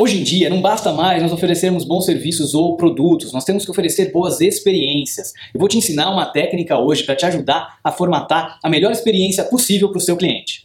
Hoje em dia, não basta mais nós oferecermos bons serviços ou produtos, nós temos que oferecer boas experiências. Eu vou te ensinar uma técnica hoje para te ajudar a formatar a melhor experiência possível para o seu cliente.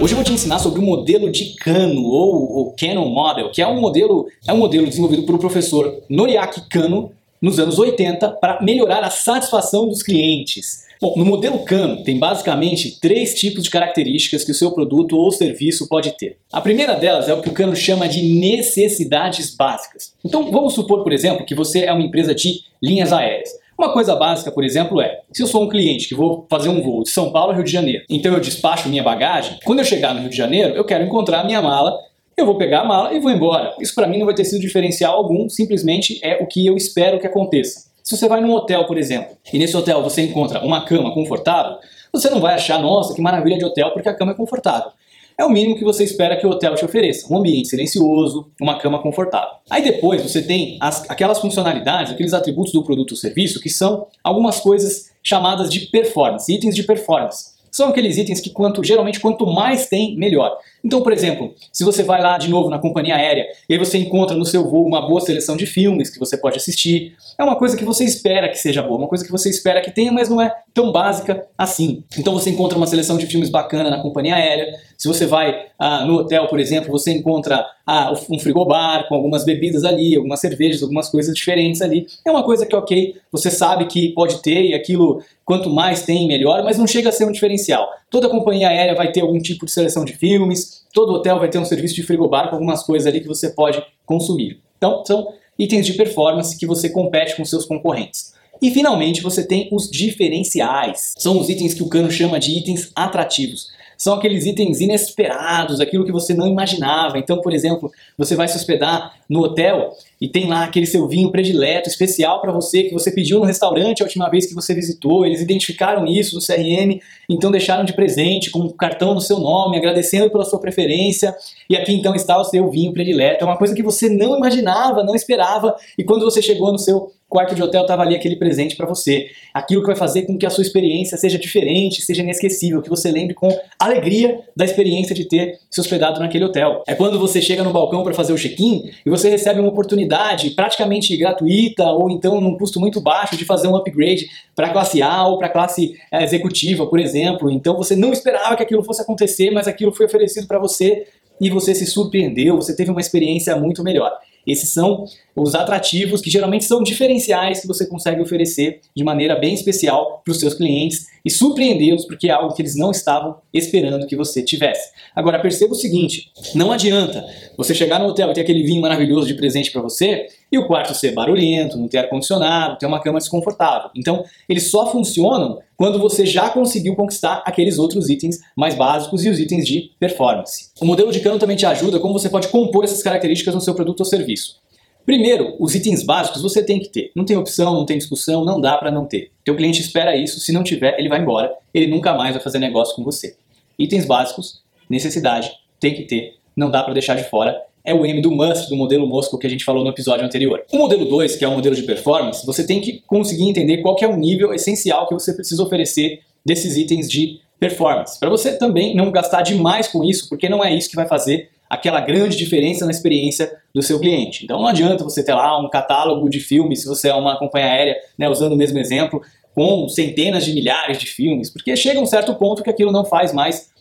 Hoje eu vou te ensinar sobre o modelo de Kano ou o Canon Model, que é um modelo, é um modelo desenvolvido por o professor Noriaki Kano nos anos 80 para melhorar a satisfação dos clientes. Bom, no modelo Cano tem basicamente três tipos de características que o seu produto ou serviço pode ter. A primeira delas é o que o Cano chama de necessidades básicas. Então vamos supor, por exemplo, que você é uma empresa de linhas aéreas. Uma coisa básica, por exemplo, é: se eu sou um cliente que vou fazer um voo de São Paulo a Rio de Janeiro, então eu despacho minha bagagem, quando eu chegar no Rio de Janeiro, eu quero encontrar a minha mala eu vou pegar a mala e vou embora. Isso para mim não vai ter sido diferencial algum, simplesmente é o que eu espero que aconteça. Se você vai num hotel, por exemplo, e nesse hotel você encontra uma cama confortável, você não vai achar, nossa, que maravilha de hotel porque a cama é confortável. É o mínimo que você espera que o hotel te ofereça. Um ambiente silencioso, uma cama confortável. Aí depois você tem as, aquelas funcionalidades, aqueles atributos do produto ou serviço que são algumas coisas chamadas de performance, itens de performance são aqueles itens que quanto geralmente quanto mais tem, melhor. Então, por exemplo, se você vai lá de novo na companhia aérea e aí você encontra no seu voo uma boa seleção de filmes que você pode assistir, é uma coisa que você espera que seja boa, uma coisa que você espera que tenha, mas não é tão básica assim. Então você encontra uma seleção de filmes bacana na companhia aérea. Se você vai ah, no hotel, por exemplo, você encontra ah, um frigobar com algumas bebidas ali, algumas cervejas, algumas coisas diferentes ali. É uma coisa que, ok, você sabe que pode ter e aquilo quanto mais tem, melhor, mas não chega a ser um diferencial. Toda companhia aérea vai ter algum tipo de seleção de filmes, todo hotel vai ter um serviço de frigobar com algumas coisas ali que você pode consumir. Então, são itens de performance que você compete com seus concorrentes. E finalmente você tem os diferenciais. São os itens que o Cano chama de itens atrativos são aqueles itens inesperados, aquilo que você não imaginava. Então, por exemplo, você vai se hospedar no hotel e tem lá aquele seu vinho predileto, especial para você, que você pediu no restaurante a última vez que você visitou. Eles identificaram isso no CRM, então deixaram de presente com um cartão no seu nome, agradecendo pela sua preferência. E aqui então está o seu vinho predileto. É uma coisa que você não imaginava, não esperava, e quando você chegou no seu quarto de hotel estava ali aquele presente para você. Aquilo que vai fazer com que a sua experiência seja diferente, seja inesquecível, que você lembre com alegria da experiência de ter se hospedado naquele hotel. É quando você chega no balcão para fazer o check-in e você recebe uma oportunidade praticamente gratuita ou então num custo muito baixo de fazer um upgrade para classe A ou para classe é, executiva, por exemplo. Então você não esperava que aquilo fosse acontecer, mas aquilo foi oferecido para você e você se surpreendeu, você teve uma experiência muito melhor. Esses são os atrativos que geralmente são diferenciais que você consegue oferecer de maneira bem especial para os seus clientes e surpreendê-los porque é algo que eles não estavam esperando que você tivesse. Agora perceba o seguinte, não adianta você chegar no hotel e ter aquele vinho maravilhoso de presente para você e o quarto ser barulhento, não ter ar-condicionado, ter uma cama desconfortável. Então, eles só funcionam quando você já conseguiu conquistar aqueles outros itens mais básicos e os itens de performance. O modelo de cano também te ajuda como você pode compor essas características no seu produto ou serviço. Primeiro, os itens básicos você tem que ter. Não tem opção, não tem discussão, não dá para não ter. Teu cliente espera isso, se não tiver, ele vai embora, ele nunca mais vai fazer negócio com você. Itens básicos, necessidade, tem que ter, não dá para deixar de fora é o M do must do modelo Moscow que a gente falou no episódio anterior. O modelo 2, que é o modelo de performance, você tem que conseguir entender qual é o nível essencial que você precisa oferecer desses itens de performance. Para você também não gastar demais com isso, porque não é isso que vai fazer aquela grande diferença na experiência do seu cliente. Então não adianta você ter lá um catálogo de filmes, se você é uma companhia aérea, né, usando o mesmo exemplo, com centenas de milhares de filmes, porque chega um certo ponto que aquilo não faz mais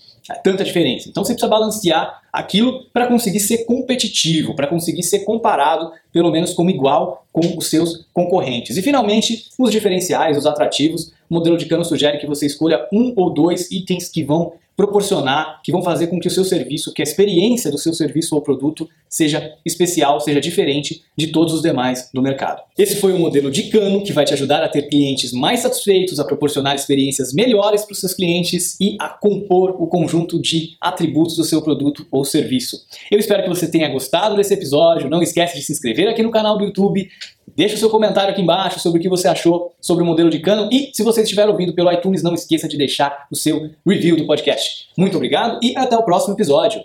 tanta diferença. Então você precisa balancear aquilo para conseguir ser competitivo, para conseguir ser comparado, pelo menos como igual com os seus concorrentes. E finalmente, os diferenciais, os atrativos. O modelo de cano sugere que você escolha um ou dois itens que vão proporcionar, que vão fazer com que o seu serviço, que a experiência do seu serviço ou produto seja especial, seja diferente de todos os demais do mercado. Esse foi o modelo de Cano que vai te ajudar a ter clientes mais satisfeitos, a proporcionar experiências melhores para os seus clientes e a compor o conjunto de atributos do seu produto ou serviço. Eu espero que você tenha gostado desse episódio. Não esquece de se inscrever aqui no canal do YouTube, Deixe o seu comentário aqui embaixo sobre o que você achou sobre o modelo de Canon e se você estiver ouvindo pelo iTunes, não esqueça de deixar o seu review do podcast. Muito obrigado e até o próximo episódio.